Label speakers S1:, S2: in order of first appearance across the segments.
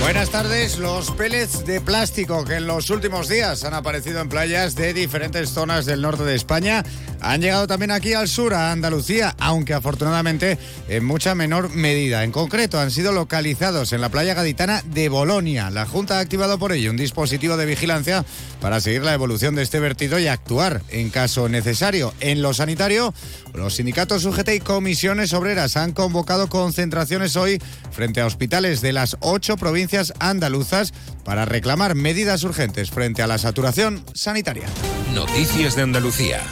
S1: Buenas tardes. Los pellets de plástico que en los últimos días han aparecido en playas de diferentes zonas del norte de España han llegado también aquí al sur, a Andalucía, aunque afortunadamente en mucha menor medida. En concreto, han sido localizados en la playa gaditana de Bolonia. La Junta ha activado por ello un dispositivo de vigilancia para seguir la evolución de este vertido y actuar en caso necesario. En lo sanitario, los sindicatos UGT y comisiones obreras han convocado concentraciones hoy frente a hospitales de las ocho provincias andaluzas para reclamar medidas urgentes frente a la saturación sanitaria.
S2: Noticias de Andalucía.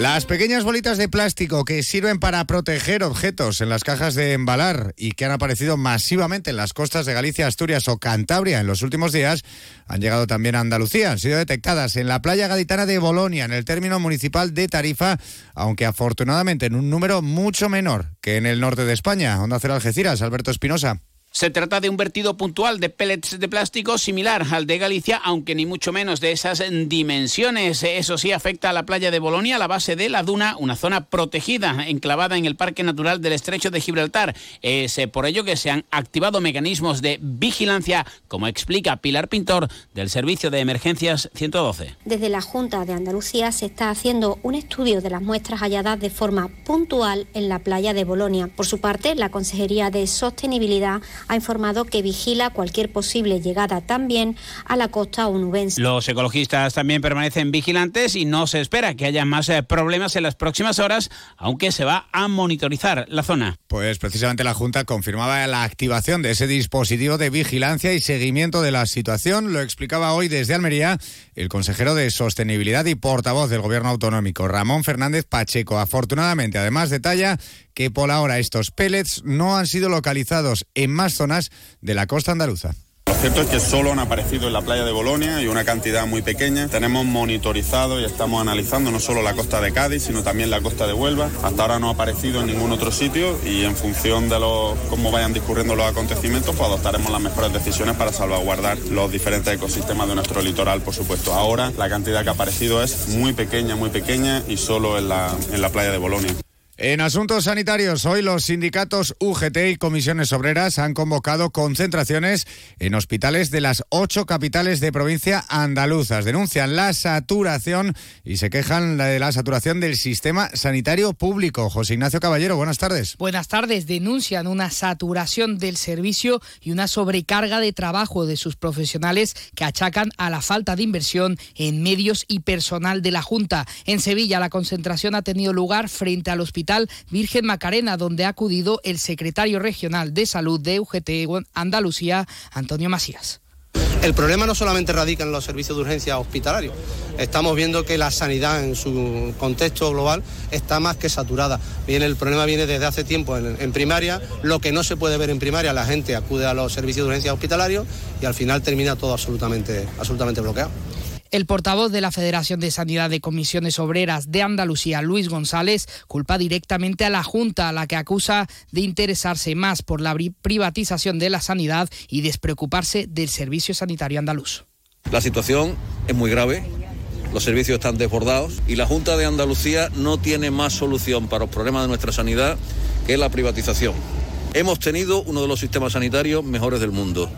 S1: Las pequeñas bolitas de plástico que sirven para proteger objetos en las cajas de embalar y que han aparecido masivamente en las costas de Galicia, Asturias o Cantabria en los últimos días han llegado también a Andalucía. Han sido detectadas en la playa gaditana de Bolonia, en el término municipal de Tarifa, aunque afortunadamente en un número mucho menor que en el norte de España. Onda Cero Algeciras, Alberto Espinosa.
S3: Se trata de un vertido puntual de pellets de plástico similar al de Galicia, aunque ni mucho menos de esas dimensiones. Eso sí afecta a la playa de Bolonia, la base de la duna, una zona protegida, enclavada en el Parque Natural del Estrecho de Gibraltar. Es eh, por ello que se han activado mecanismos de vigilancia, como explica Pilar Pintor, del Servicio de Emergencias 112.
S4: Desde la Junta de Andalucía se está haciendo un estudio de las muestras halladas de forma puntual en la playa de Bolonia. Por su parte, la Consejería de Sostenibilidad ha informado que vigila cualquier posible llegada también a la costa onubense.
S3: Los ecologistas también permanecen vigilantes y no se espera que haya más eh, problemas en las próximas horas, aunque se va a monitorizar la zona.
S1: Pues precisamente la Junta confirmaba la activación de ese dispositivo de vigilancia y seguimiento de la situación. Lo explicaba hoy desde Almería el consejero de Sostenibilidad y portavoz del Gobierno Autonómico, Ramón Fernández Pacheco. Afortunadamente, además detalla que por ahora estos pellets no han sido localizados en más zonas de la costa andaluza.
S5: Lo cierto es que solo han aparecido en la playa de Bolonia y una cantidad muy pequeña. Tenemos monitorizado y estamos analizando no solo la costa de Cádiz, sino también la costa de Huelva. Hasta ahora no ha aparecido en ningún otro sitio y en función de los, cómo vayan discurriendo los acontecimientos, pues adoptaremos las mejores decisiones para salvaguardar los diferentes ecosistemas de nuestro litoral, por supuesto. Ahora la cantidad que ha aparecido es muy pequeña, muy pequeña y solo en la, en la playa de Bolonia.
S1: En asuntos sanitarios, hoy los sindicatos UGT y comisiones obreras han convocado concentraciones en hospitales de las ocho capitales de provincia andaluzas. Denuncian la saturación y se quejan de la saturación del sistema sanitario público. José Ignacio Caballero, buenas tardes.
S6: Buenas tardes. Denuncian una saturación del servicio y una sobrecarga de trabajo de sus profesionales que achacan a la falta de inversión en medios y personal de la Junta. En Sevilla, la concentración ha tenido lugar frente al hospital Virgen Macarena, donde ha acudido el secretario regional de salud de UGT Andalucía, Antonio Macías.
S7: El problema no solamente radica en los servicios de urgencia hospitalarios. Estamos viendo que la sanidad en su contexto global está más que saturada. Bien, el problema viene desde hace tiempo en, en, primaria. Lo que no se puede ver en primaria, la gente acude a los servicios de urgencia hospitalarios y al final termina todo absolutamente, absolutamente bloqueado.
S6: El portavoz de la Federación de Sanidad de Comisiones Obreras de Andalucía, Luis González, culpa directamente a la Junta, a la que acusa de interesarse más por la privatización de la sanidad y despreocuparse del servicio sanitario andaluz.
S8: La situación es muy grave. Los servicios están desbordados y la Junta de Andalucía no tiene más solución para los problemas de nuestra sanidad que la privatización. Hemos tenido uno de los sistemas sanitarios mejores del mundo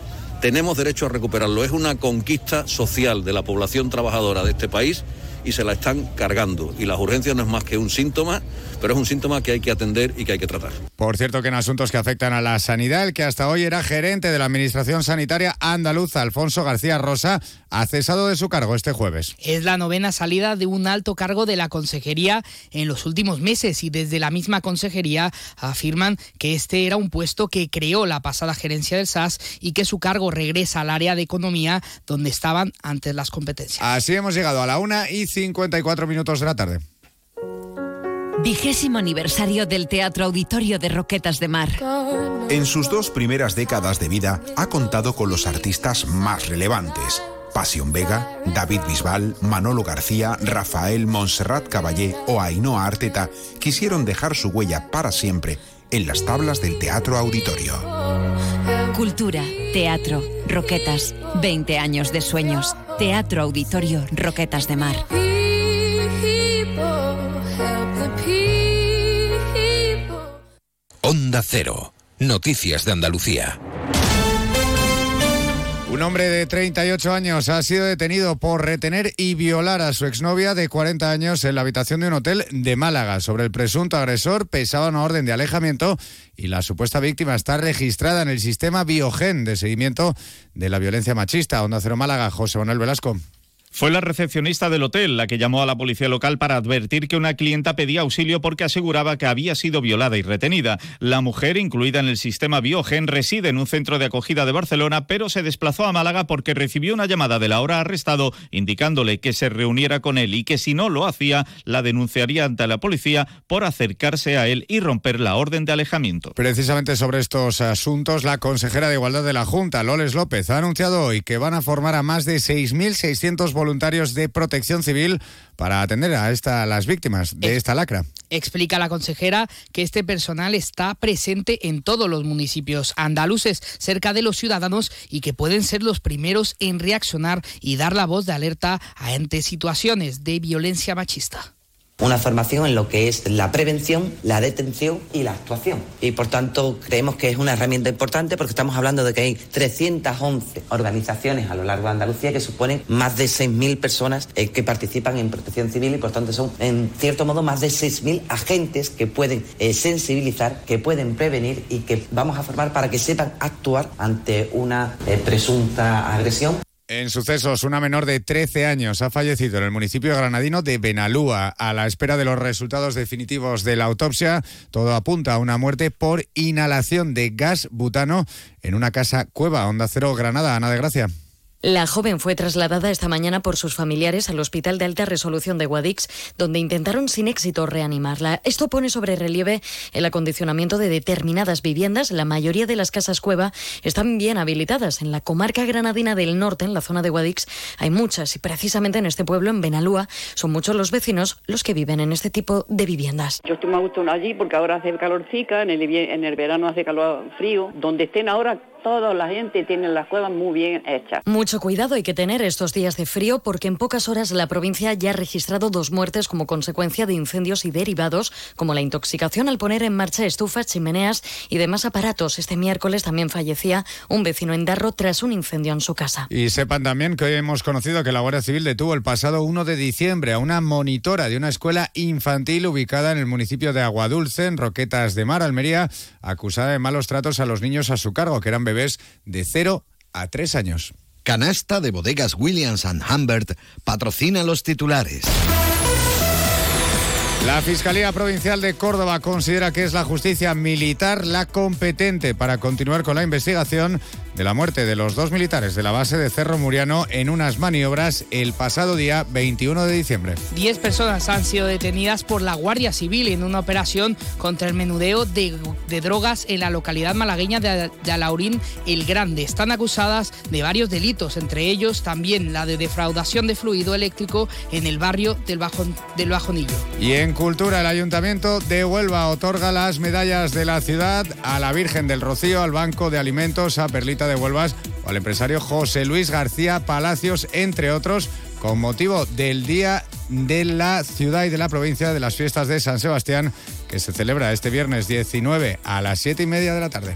S8: tenemos derecho a recuperarlo. Es una conquista social de la población trabajadora de este país y se la están cargando. Y las urgencias no es más que un síntoma, pero es un síntoma que hay que atender y que hay que tratar.
S1: Por cierto que en asuntos que afectan a la sanidad, el que hasta hoy era gerente de la Administración Sanitaria andaluza, Alfonso García Rosa, ha cesado de su cargo este jueves.
S6: Es la novena salida de un alto cargo de la consejería en los últimos meses y desde la misma consejería afirman que este era un puesto que creó la pasada gerencia del SAS y que su cargo regresa al área de economía donde estaban antes las competencias.
S1: Así hemos llegado a la una y 54 minutos de la tarde.
S9: Vigésimo aniversario del Teatro Auditorio de Roquetas de Mar.
S10: En sus dos primeras décadas de vida ha contado con los artistas más relevantes. Pasión Vega, David Bisbal, Manolo García, Rafael Montserrat Caballé o Ainhoa Arteta quisieron dejar su huella para siempre en las tablas del Teatro Auditorio.
S9: Cultura, teatro, roquetas, 20 años de sueños. Teatro Auditorio Roquetas de Mar.
S2: Onda Cero. Noticias de Andalucía.
S1: Un hombre de 38 años ha sido detenido por retener y violar a su exnovia de 40 años en la habitación de un hotel de Málaga. Sobre el presunto agresor pesaba una orden de alejamiento y la supuesta víctima está registrada en el sistema Biogen de seguimiento de la violencia machista. Onda Cero Málaga, José Manuel Velasco.
S11: Fue la recepcionista del hotel la que llamó a la policía local para advertir que una clienta pedía auxilio porque aseguraba que había sido violada y retenida. La mujer, incluida en el sistema Biogen, reside en un centro de acogida de Barcelona, pero se desplazó a Málaga porque recibió una llamada de la hora arrestado indicándole que se reuniera con él y que si no lo hacía, la denunciaría ante la policía por acercarse a él y romper la orden de alejamiento.
S1: Precisamente sobre estos asuntos, la consejera de Igualdad de la Junta, Loles López, ha anunciado hoy que van a formar a más de 6.600 voluntarios de protección civil para atender a, esta, a las víctimas de esta lacra.
S6: Explica la consejera que este personal está presente en todos los municipios andaluces, cerca de los ciudadanos y que pueden ser los primeros en reaccionar y dar la voz de alerta ante situaciones de violencia machista
S12: una formación en lo que es la prevención, la detención y la actuación. Y por tanto creemos que es una herramienta importante porque estamos hablando de que hay 311 organizaciones a lo largo de Andalucía que suponen más de 6.000 personas eh, que participan en protección civil y por tanto son en cierto modo más de 6.000 agentes que pueden eh, sensibilizar, que pueden prevenir y que vamos a formar para que sepan actuar ante una eh, presunta agresión.
S1: En sucesos, una menor de 13 años ha fallecido en el municipio granadino de Benalúa. A la espera de los resultados definitivos de la autopsia, todo apunta a una muerte por inhalación de gas butano en una casa cueva. Onda Cero Granada, Ana de Gracia.
S13: La joven fue trasladada esta mañana por sus familiares al Hospital de Alta Resolución de Guadix, donde intentaron sin éxito reanimarla. Esto pone sobre relieve el acondicionamiento de determinadas viviendas. La mayoría de las casas cueva están bien habilitadas. En la comarca granadina del norte, en la zona de Guadix, hay muchas y precisamente en este pueblo, en Benalúa, son muchos los vecinos los que viven en este tipo de viviendas.
S14: Yo estoy gusto allí porque ahora hace calorcica, en el, en el verano hace calor frío. Donde estén ahora toda la gente tiene las cuevas muy bien hechas.
S13: Mucho cuidado hay que tener estos días de frío porque en pocas horas la provincia ya ha registrado dos muertes como consecuencia de incendios y derivados como la intoxicación al poner en marcha estufas, chimeneas y demás aparatos. Este miércoles también fallecía un vecino en Darro tras un incendio en su casa.
S1: Y sepan también que hoy hemos conocido que la Guardia Civil detuvo el pasado 1 de diciembre a una monitora de una escuela infantil ubicada en el municipio de Aguadulce, en Roquetas de Mar, Almería, acusada de malos tratos a los niños a su cargo, que eran bebés de 0 a 3 años.
S15: Canasta de bodegas Williams ⁇ Humbert patrocina los titulares.
S1: La Fiscalía Provincial de Córdoba considera que es la justicia militar la competente para continuar con la investigación de la muerte de los dos militares de la base de Cerro Muriano en unas maniobras el pasado día 21 de diciembre.
S6: Diez personas han sido detenidas por la Guardia Civil en una operación contra el menudeo de, drogas en la localidad malagueña de, Alaurín el Grande. Están acusadas de varios delitos, entre ellos también la de defraudación de fluido eléctrico en el barrio del, del Bajonillo.
S1: Y en cultura, el Ayuntamiento de Huelva otorga las medallas de la ciudad a la Virgen del Rocío, al Banco de Alimentos, a Perlita de Huelvas o al empresario José Luis García Palacios, entre otros, con motivo del Día de la Ciudad y de la Provincia de las Fiestas de San Sebastián, que se celebra este viernes 19 a las 7 y media de la tarde.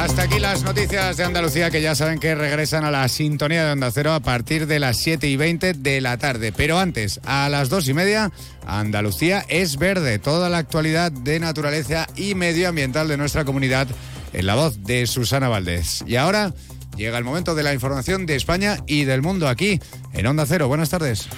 S1: Hasta aquí las noticias de Andalucía que ya saben que regresan a la sintonía de Onda Cero a partir de las 7 y 20 de la tarde. Pero antes, a las 2 y media, Andalucía es verde. Toda la actualidad de naturaleza y medioambiental de nuestra comunidad en la voz de Susana Valdés. Y ahora llega el momento de la información de España y del mundo aquí en Onda Cero. Buenas tardes.